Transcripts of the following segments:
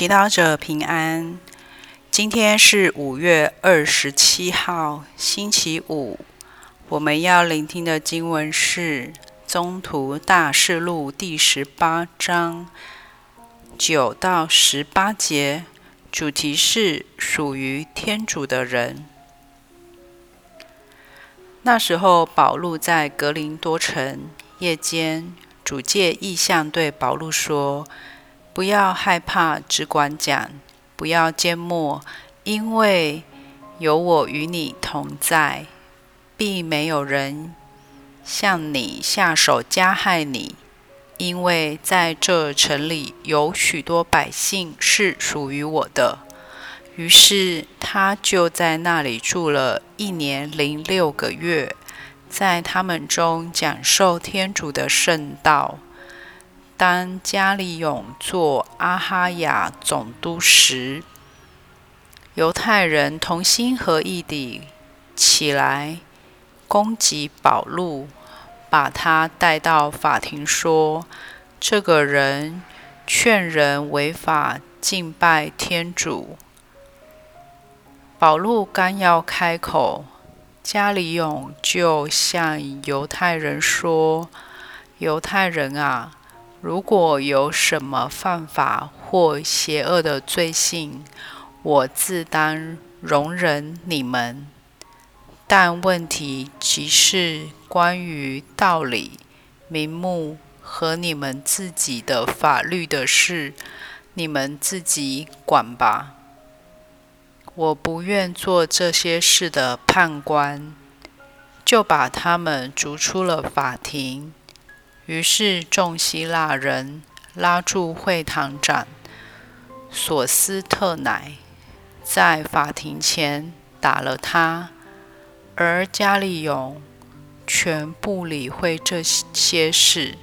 祈祷者平安。今天是五月二十七号，星期五。我们要聆听的经文是《中途大事录》第十八章九到十八节，主题是属于天主的人。那时候，保禄在格林多城，夜间，主借意象对保禄说。不要害怕，只管讲；不要缄默，因为有我与你同在，并没有人向你下手加害你。因为在这城里有许多百姓是属于我的。于是他就在那里住了一年零六个月，在他们中讲授天主的圣道。当加里勇做阿哈雅总督时，犹太人同心合意地起来攻击保禄，把他带到法庭，说：“这个人劝人违法敬拜天主。”保禄刚要开口，加里勇就向犹太人说：“犹太人啊！”如果有什么犯法或邪恶的罪行，我自当容忍你们。但问题即是关于道理、名目和你们自己的法律的事，你们自己管吧。我不愿做这些事的判官，就把他们逐出了法庭。于是，众希腊人拉住会堂长索斯特乃，在法庭前打了他，而加利永全不理会这些事。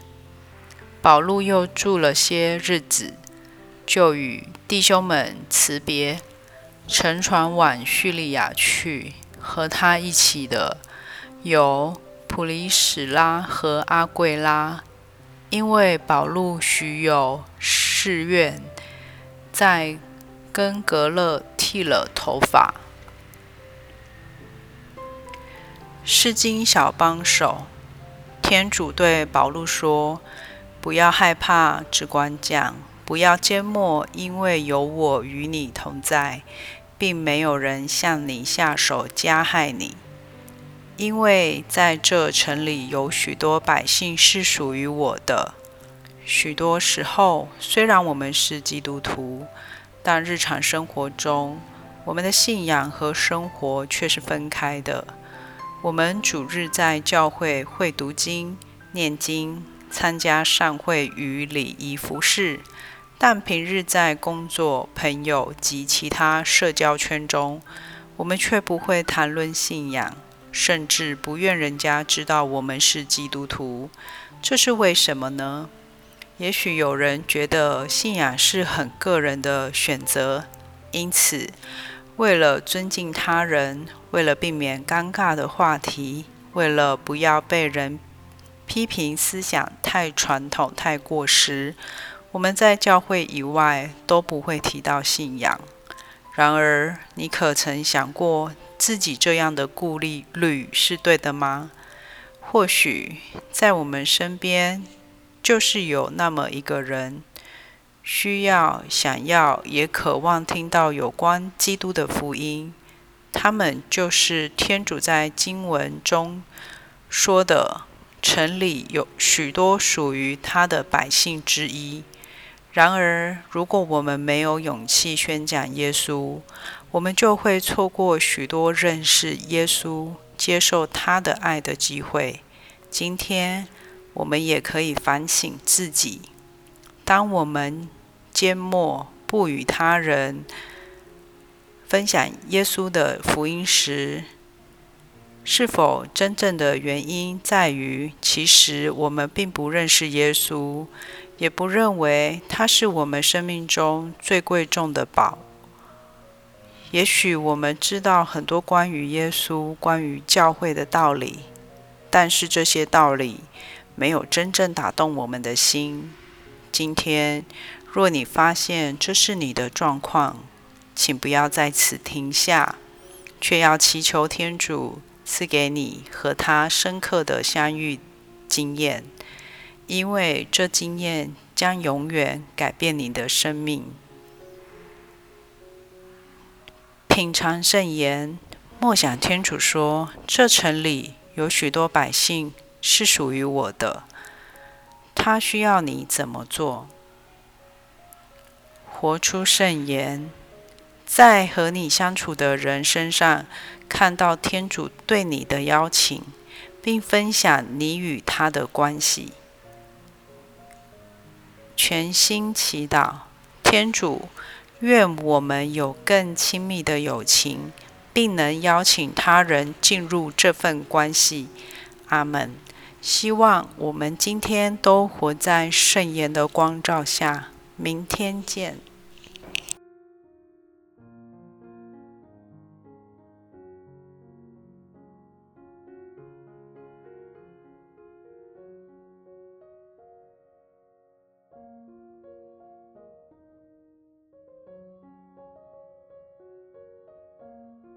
保禄又住了些日子，就与弟兄们辞别，乘船往叙利亚去。和他一起的有。普里史拉和阿贵拉，因为保禄许有誓愿，在根格勒剃了头发。诗经小帮手，天主对保禄说：“不要害怕，只管讲；不要缄默，因为有我与你同在，并没有人向你下手加害你。”因为在这城里有许多百姓是属于我的。许多时候，虽然我们是基督徒，但日常生活中，我们的信仰和生活却是分开的。我们主日在教会会读经、念经、参加善会与礼仪服饰，但平日在工作、朋友及其他社交圈中，我们却不会谈论信仰。甚至不愿人家知道我们是基督徒，这是为什么呢？也许有人觉得信仰是很个人的选择，因此为了尊敬他人，为了避免尴尬的话题，为了不要被人批评思想太传统、太过时，我们在教会以外都不会提到信仰。然而，你可曾想过？自己这样的顾虑虑是对的吗？或许在我们身边，就是有那么一个人，需要、想要、也渴望听到有关基督的福音。他们就是天主在经文中说的：“城里有许多属于他的百姓之一。”然而，如果我们没有勇气宣讲耶稣，我们就会错过许多认识耶稣、接受他的爱的机会。今天，我们也可以反省自己：当我们缄默不与他人分享耶稣的福音时，是否真正的原因在于，其实我们并不认识耶稣？也不认为它是我们生命中最贵重的宝。也许我们知道很多关于耶稣、关于教会的道理，但是这些道理没有真正打动我们的心。今天，若你发现这是你的状况，请不要在此停下，却要祈求天主赐给你和他深刻的相遇经验，因为这经验将永远改变你的生命。品尝圣言，默想天主说：“这城里有许多百姓是属于我的，他需要你怎么做？活出圣言，在和你相处的人身上看到天主对你的邀请，并分享你与他的关系。全心祈祷，天主。”愿我们有更亲密的友情，并能邀请他人进入这份关系。阿门。希望我们今天都活在圣言的光照下。明天见。